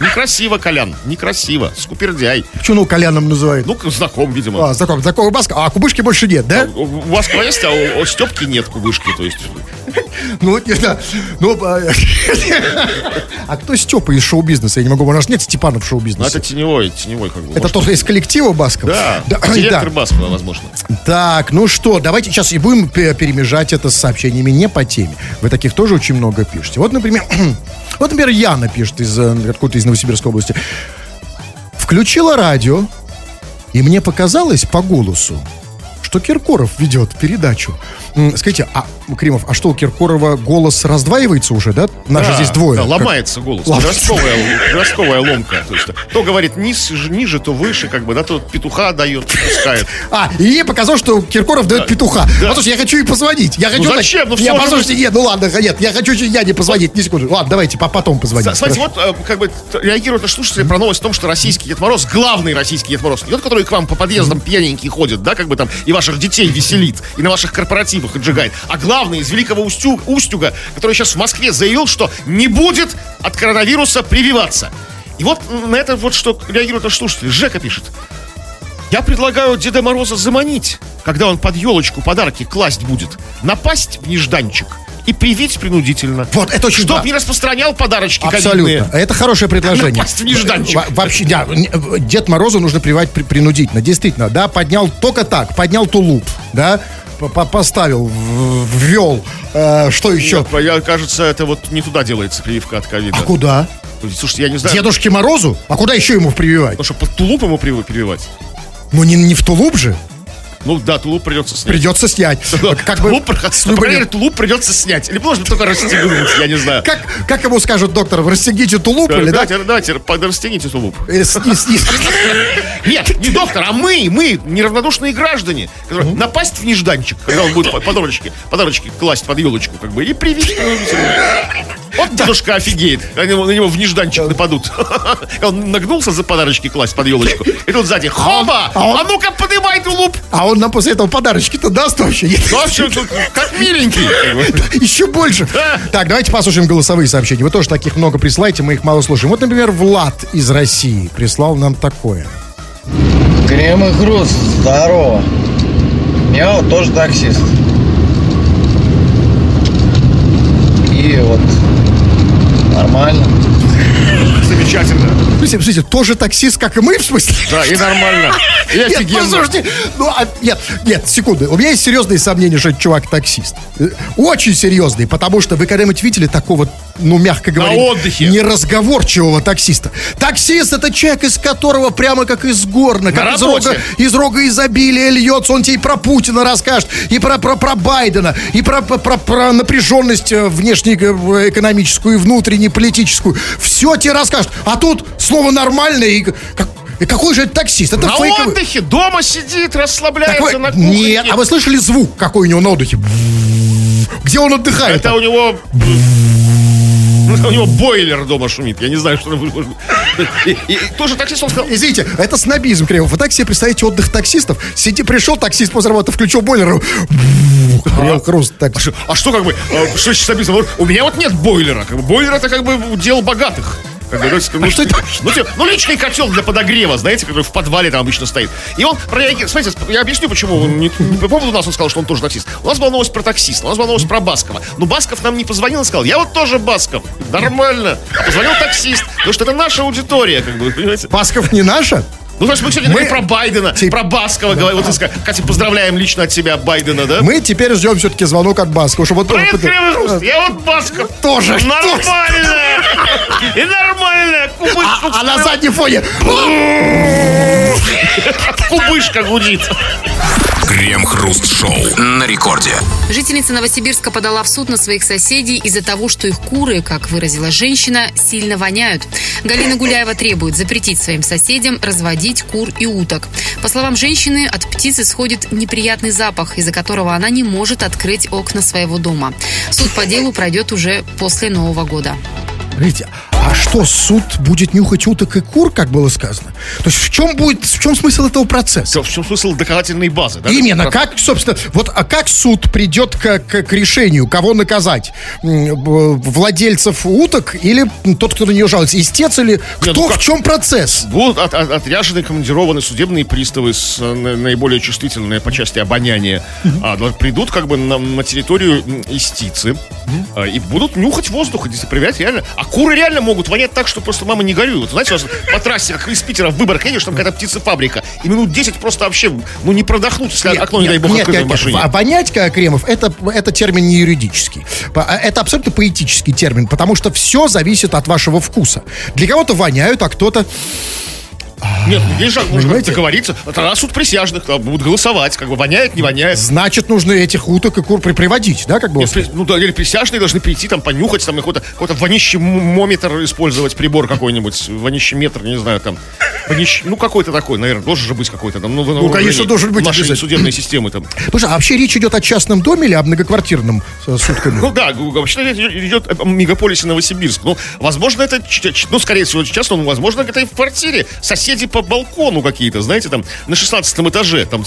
Некрасиво, Колян, некрасиво. Скупердяй. Почему ну Коляном называют? Ну, знаком, видимо. А, знакомый, знакомый Басков. А кубышки больше нет, да? У Баскова есть, а у, у Степки нет кубышки. То есть, (laughs) Ну, не знаю. Ну, а, (laughs) а кто Степа из шоу-бизнеса? Я не могу, у нас нет Степанов ну, шоу-бизнесе. это теневой, теневой как бы. Это тот из коллектива Басков? Да, директор. Баскова, возможно. Так, ну что, давайте сейчас и будем пе- перемежать это с сообщениями не по теме. Вы таких тоже очень много пишете. Вот, например, (clears throat) вот, например, Яна пишет из э, откуда-то из Новосибирской области. Включила радио, и мне показалось по голосу, что Киркоров ведет передачу. Скажите, а, Кримов, а что, у Киркорова голос раздваивается уже, да? Нас же Да, здесь двое. да, Как- ломается голос. Подростковая, подростковая ломка. То, есть, то говорит низ, ниже, то выше, как бы, да, то петуха дает, пускает. (laughs) А, и ей показалось, что Киркоров дает петуха. Послушайте, я хочу ей позвонить. Я хочу... зачем? Ну, Нет, всё же послушайте, нет, ну ладно, нет, я хочу я не позвонить, ни секунду. Ладно, давайте по- потом позвонить. Смотрите, вот э, как бы реагируют на слушатели про новость о том, что российский Дед Мороз, главный российский Дед Мороз, не тот, который к вам по подъездам пьяненький ходит, да, как бы там, и ваших детей веселит, и на ваших корпоративах отжигает, а главный из Великого Устю- Устюга, который сейчас в Москве заявил, что не будет от коронавируса прививаться. И вот на это вот что реагируют наши слушатели. Жека пишет. Я предлагаю Деда Мороза заманить, когда он под елочку подарки класть будет, напасть в нежданчик и привить принудительно. Вот, это очень Чтоб да. не распространял подарочки Абсолютно. ковидные. Это хорошее предложение. Напасть в нежданчик. Во- Вообще, да, Дед Морозу нужно прививать при- принудительно. Действительно, да, поднял только так, поднял тулуп, да, по- по- поставил, ввел, э, что еще? Нет, я, кажется, это вот не туда делается прививка от ковида. А куда? Слушайте, я не знаю. Дедушке Морозу? А куда еще ему прививать? Потому что под тулуп ему прив- прививать. Ну, не, не в тулуп же. Ну да, тулуп придется снять. Придется снять. (laughs) Как бы тулуп, с крайней мере, тулуп придется снять. Или можно только расстегнуть, я не знаю. Как, как ему скажут доктор, расстегните тулуп или да? Давайте, растяните тулуп. Э, Нет, не доктор, а мы, мы, неравнодушные граждане, которые напасть в нежданчик, когда он будет по- подарочки, подарочки класть под елочку, как бы, и привить. Вот дедушка офигеет, него, на него в нежданчик нападут. (laughs) Он нагнулся за подарочки класть под елочку, и тут сзади, хоба, а а ну-ка поднимай тулуп. А он нам после этого подарочки-то даст вообще? Ну, а как миленький. Еще больше. Так, давайте послушаем голосовые сообщения. Вы тоже таких много присылаете, мы их мало слушаем. Вот, например, Влад из России прислал нам такое. Крем и хруст, здорово. Я вот тоже таксист. И вот нормально. Замечательно. Слушайте, слушайте, тоже таксист, как и мы, в смысле? Да, и нормально. И Нет, офигенно. послушайте, ну, а, нет, нет, секунды. У меня есть серьезные сомнения, что этот чувак таксист. Э, Очень серьезные, потому что вы когда-нибудь видели такого, ну, мягко говоря, отдыхе. неразговорчивого таксиста? Таксист это человек, из которого прямо как из горна, как из работе. рога, из рога изобилия льется. Он тебе и про Путина расскажет, и про, про, про Байдена, и про, про, про- про напряженность э, внешнеэкономическую и внутреннюю политическую. Все тебе расскажет. А тут слово нормальное и как- и какой же это таксист? Это На фейковый. отдыхе, дома сидит, Так расслабляется вы- на кухне. Нет, а вы слышали звук, какой у него на отдыхе? Где он отдыхает? Это у него... (laughs) У него бойлер дома шумит. Я не знаю, что... И, и тоже таксист, он сказал... Извините, это снобизм, Кремов. Вы так себе представляете отдых таксистов? Сиди, пришел таксист после работы, включил бойлер. Хрел хруст. Так. А что как бы, э, что? Вот У меня вот нет бойлера. Бойлер это как бы дел богатых. Как бы, ну, что это? ну, типа, ну, личный котел для подогрева, знаете, который в подвале там обычно стоит. И он прореагировал. Смотрите, я объясню, почему. Он не, по поводу у нас он сказал, что он тоже таксист. У нас была новость про таксиста, у нас была новость про Баскова. Но Басков нам не позвонил и сказал, я вот тоже Басков. Нормально. А позвонил таксист. Потому что это наша аудитория, как бы, понимаете? Пасков не наша? Ну, то есть мы сегодня Мы- про Байдена, Тип- про Баскова говорим. Вот, ты ска- Катя, поздравляем лично от себя Байдена, да? Мы теперь ждем все-таки звонок от Баскова, чтобы он тоже... Привет, Кривый Хруст, я вот Басков. Тоже. Нормально. И нормально. Кубышку А, а на заднем фоне... Кубышка гудит. Крем-хруст-шоу на рекорде. Жительница Новосибирска подала в суд на своих соседей из-за того, что их куры, как выразила женщина, сильно воняют. Галина Гуляева требует запретить своим соседям разводить кур и уток. По словам женщины, от птиц исходит неприятный запах, из-за которого она не может открыть окна своего дома. Суд по делу пройдет уже после Нового года. Видите, а что, суд будет нюхать уток и кур, как было сказано? То есть в чем будет, в чем смысл этого процесса? В чем смысл доказательной базы? да? Именно, как, собственно, вот а как суд придет к, к- к решению, кого наказать? Владельцев уток или тот, кто на нее жалуется? Истец или кто, ну как? в чем процесс? Будут от- от- отряжены, командированы судебные приставы с э, на- наиболее чувствительные по части обоняния. А, да, придут как бы на, на территорию истицы а, и будут нюхать воздух, и проверять реально. А куры реально могут вонять так, что просто мама не горюет. Знаете, по трассе, как из Питера в Выборг едешь, там какая-то птицефабрика. И минут 10 просто вообще, ну, не продохнуть, если окно, не дай бог, нет, нет, в машине. нет. А вонять, Кремов, это, это термин не юридический. А Это абсолютно поэтический термин, потому что все зависит от вашего вкуса. Для кого-то воняют, а кто-то... Нет, ну, можно Понимаете? договориться. Тогда суд присяжных а, будут голосовать, как бы воняет, не воняет. Значит, нужно этих уток и кур при- приводить, да, как бы? Нет, ну да, или присяжные должны прийти, там, понюхать, там, какой-то, какой-то вонищемометр использовать, прибор какой-нибудь, вонищеметр, не знаю, там, вонищ- ну, какой-то такой, наверное, должен же быть какой-то там, ну, ну, конечно, должен быть Нашей судебной системы там. Слушай, а вообще речь идет о частном доме или о многоквартирном э, с утками? Ну да, вообще идет, идет о мегаполисе Новосибирск. Ну, возможно, это, ну, скорее всего, часто, ну, возможно, это и в квартире. Соседи по балкону какие-то, знаете, там, на 16 этаже, там,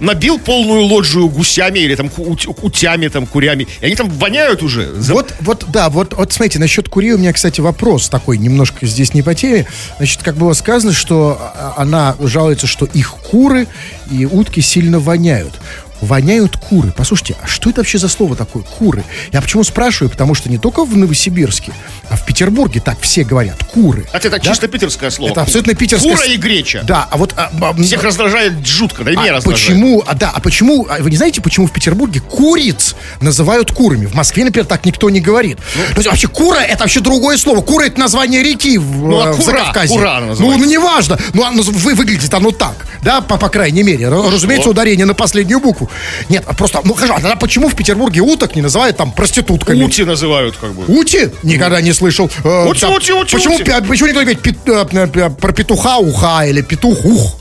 набил полную лоджию гусями или там утями, там, курями. И они там воняют уже. Вот, вот, да, вот, вот смотрите, насчет курей у меня, кстати, вопрос такой, немножко здесь не по теме. Значит, как было сказано, что а, она жалуется, что их куры и утки сильно воняют. Воняют куры. Послушайте, а что это вообще за слово такое? Куры. Я почему спрашиваю? Потому что не только в Новосибирске, а в Петербурге так все говорят. Куры. А это Да? чисто питерское слово. Это абсолютно питерское Кура и греча. Да, а вот... а, а, Всех раздражает жутко, да и меня а раздражает. почему, а, да, а почему, а вы не знаете, почему в Петербурге куриц называют курами? В Москве, например, так никто не говорит. То есть вообще кура это вообще другое слово. Кура это название реки в, Ну, а э, в кура, Закавказье. кура ну, ну, неважно. Ну, оно, вы, выглядит оно так, да, по, по крайней мере. Р- Разумеется, ударение на последнюю букву. Нет, а просто, ну, хорошо, а тогда почему в Петербурге уток не называют там проститутками? Ути называют, как бы. Ути? Никогда не слышал. Э, Ути, ути, ути, почему, ути. почему никто не говорит э, про петуха уха или петух ух?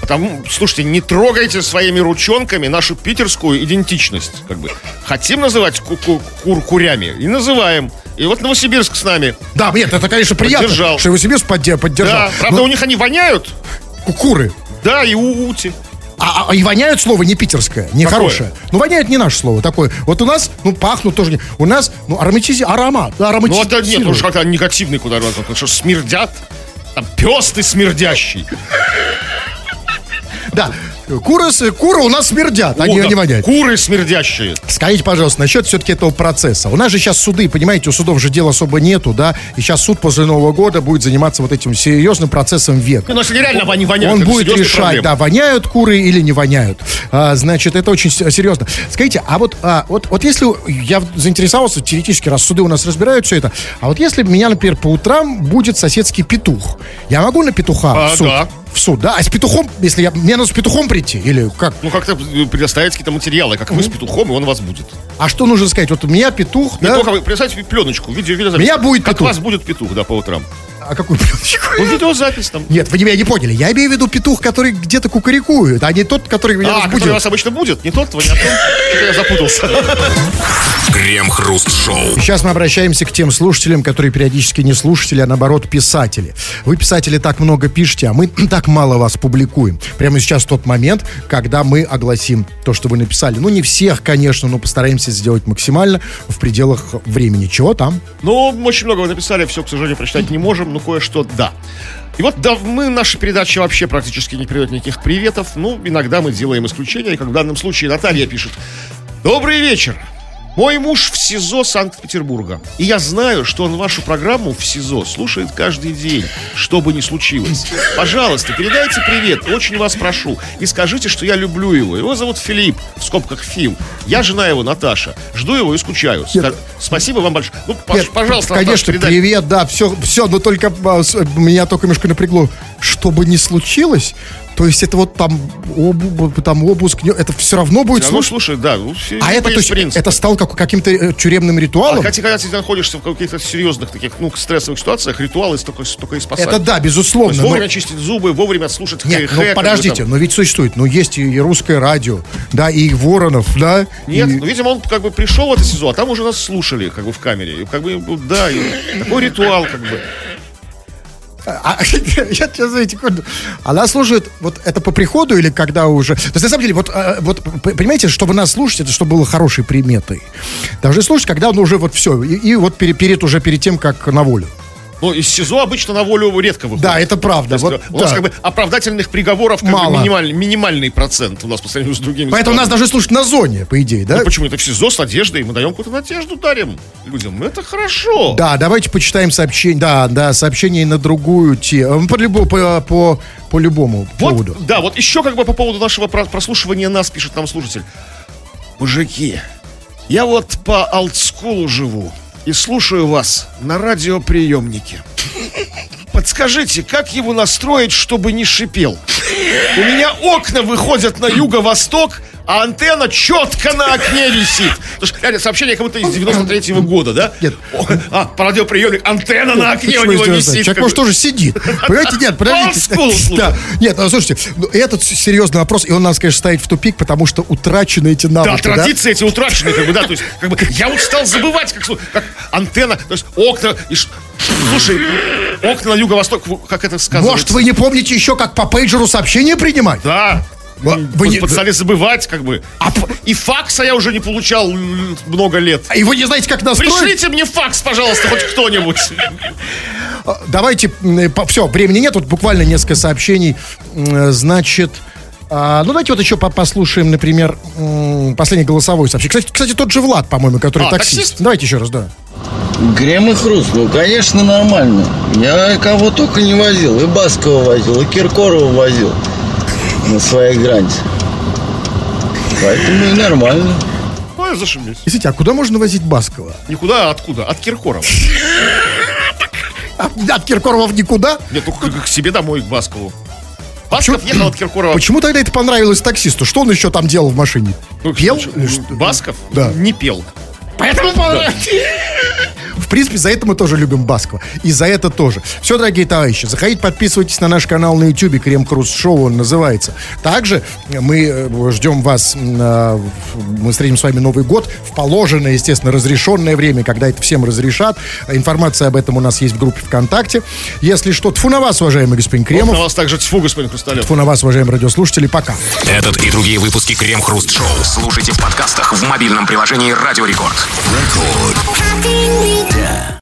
Потому, слушайте, не трогайте своими ручонками нашу питерскую идентичность. Как бы. Хотим называть ку- ку- кур курями и называем. И вот Новосибирск с нами. Да, нет, это, конечно, приятно, Поддержал. что подде- поддержал. Да, правда, Но у них они воняют. ку- куры. Да, и у ути. А, а- и воняют слово не питерское, не Какое? хорошее. Ну, воняет не наше слово такое. Вот у нас, ну, пахнут тоже не... У нас, ну, ароматизи... аромат. Ну, ароматизируют. это нет, уж как-то негативный куда-то. Потому что смердят. Там пес ты смердящий. Да. Куры, куры у нас смердят, они О, да, не воняют. Куры смердящие. Скажите, пожалуйста, насчет все-таки этого процесса. У нас же сейчас суды, понимаете, у судов же дел особо нету, да? И сейчас суд после Нового года будет заниматься вот этим серьезным процессом века. Ну, если реально они воняют, Он будет решать, проблема. да, воняют куры или не воняют. А, значит, это очень серьезно. Скажите, а вот, а, вот, вот если я заинтересовался теоретически, раз суды у нас разбирают все это, а вот если меня, например, по утрам будет соседский петух, я могу на петуха А, в суд? да. В суд, да? А с петухом, если я, мне надо с петухом прийти? Или как? Ну, как-то предоставить какие-то материалы, как вы с петухом, и он вас будет. А что нужно сказать? Вот у меня петух, да? вы представьте пленочку, видео, видеозапись. Меня будет Как петух. вас будет петух, да, по утрам. А какую пленочку? Ну, видеозапись там. Нет, вы меня не поняли. Я имею в виду петух, который где-то кукарикует, а не тот, который меня А, который у вас обычно будет. Не тот, не о том. Я запутался. Крем-хруст-шоу. Сейчас мы обращаемся к тем слушателям, которые периодически не слушатели, а наоборот писатели. Вы, писатели, так много пишете, а мы (clears throat) так мало вас публикуем. Прямо сейчас тот момент, когда мы огласим то, что вы написали. Ну, не всех, конечно, но постараемся сделать максимально в пределах времени. Чего там? Ну, очень много вы написали, все, к сожалению, прочитать не можем, но кое-что да. И вот да, мы, наша передача вообще практически не придет никаких приветов. Ну, иногда мы делаем исключения, как в данном случае Наталья пишет. Добрый вечер. Мой муж в СИЗО Санкт-Петербурга. И я знаю, что он вашу программу в СИЗО слушает каждый день, что бы ни случилось. Пожалуйста, передайте привет, очень вас прошу. И скажите, что я люблю его. Его зовут Филипп, в скобках Фил. Я жена его, Наташа. Жду его и скучаю. Ска- Спасибо вам большое. Ну, Нет, пожалуйста, Наташа, конечно, передайте. привет, да, все, все, но только а, меня только немножко напрягло. Что бы ни случилось, то есть это вот там, обу- там обыск, это все равно будет Ну, слушать. слушай, да. ну, все- А это, то есть, принцип. это стал как, каким-то э, тюремным ритуалом? А хотя, когда ты находишься в каких-то серьезных таких, ну, стрессовых ситуациях, ритуалы только, только и спасают. это да, То безусловно. есть но- вовремя чистить зубы, вовремя слушать Нет, хэ-хэ, ну бы подождите, но ведь существует, ну есть и, и русское радио, да, и Воронов, да. Нет, и- ну, видимо, он как бы пришел в это СИЗО, а там уже нас слушали, как бы в камере. И как бы, ну, да, и такой ритуал, как бы. А, (laughs) я сейчас, знаете, секунду. Она служит, вот это по приходу или когда уже... То есть, на самом деле, вот, э, вот понимаете, чтобы нас слушать, это чтобы было хорошей приметой. Должны слушать, когда он уже вот все, и, и вот перед, перед, уже перед тем, как на волю. Ну, из СИЗО обычно на волю редко выходит. Да, это правда. Есть, вот, у нас да. как бы оправдательных приговоров как бы Мало. минималь- минимальный процент у нас по сравнению с другими Поэтому нас странами. должны слушать на зоне, по идее, да? Ну, почему? Это в СИЗО с надеждой. Мы даем какую-то надежду, дарим людям. Это хорошо. Да, давайте почитаем сообщение, да, да, сообщение на другую тему, по, любо- по, по, по любому Вот, поводу. да, вот еще как бы по поводу нашего про- прослушивания нас, пишет нам слушатель. Мужики, я вот по олдскулу живу и слушаю вас на радиоприемнике. Подскажите, как его настроить, чтобы не шипел? У меня окна выходят на юго-восток, а антенна четко на окне висит. Потому что, сообщение как будто из 93-го года, да? Нет. О, А, по радиоприемник, антенна на окне у него висит. Человек, может, тоже сидит. Понимаете, нет, подождите. Да. Нет, ну, слушайте, ну, этот серьезный вопрос, и он нас, конечно, ставит в тупик, потому что утрачены эти Да, навыки. да? традиции эти утрачены, как бы, да, то есть, как бы, я вот стал забывать, как, как антенна, то есть, окна, и ш- слушай, окна на юго-восток, как это сказывается? Может, вы не помните еще, как по пейджеру сообщения принимать? Да. Вы- не- стали забывать, как бы. А и факса я уже не получал много лет. И вы не знаете, как настроить? Пришлите мне факс, пожалуйста, хоть кто-нибудь. А, Давайте, все, времени нет, вот буквально несколько сообщений. Значит, а, ну давайте вот еще по- послушаем, например, последний голосовой сообщение. Кстати, кстати, тот же Влад, по-моему, который А, таксист. таксист? Давайте еще раз, да. Грем и хруст, ну, конечно, нормально. Я кого только не возил. И Баскова возил, и Киркорова возил на своей гранте. Поэтому и нормально. Ой, зашибись. Извините, а куда можно возить Баскова? Никуда, а откуда? От Киркорова. А, от Киркорова в никуда? Нет, только к себе домой, к Баскову. Басков ехал от Киркорова. Почему тогда это понравилось таксисту? Что он еще там делал в машине? Ну, Пел? что? Басков Да. не пел. Поэтому В принципе, за это мы тоже любим Баскова. И за это тоже. Все, дорогие товарищи, заходите, подписывайтесь на наш канал на YouTube, Крем Круз Шоу он называется. Также мы э, ждем вас, э, мы встретим с вами Новый год в положенное, естественно, разрешенное время, когда это всем разрешат. Информация об этом у нас есть в группе ВКонтакте. Если что, тфу на вас, уважаемый господин Вот на Кремов. вас также тьфу, господин Хрусталев. Тфу на вас, уважаемые радиослушатели. Пока. Этот и другие выпуски Крем-хруст-шоу слушайте в подкастах в мобильном приложении Радио Рекорд. Happy Yeah.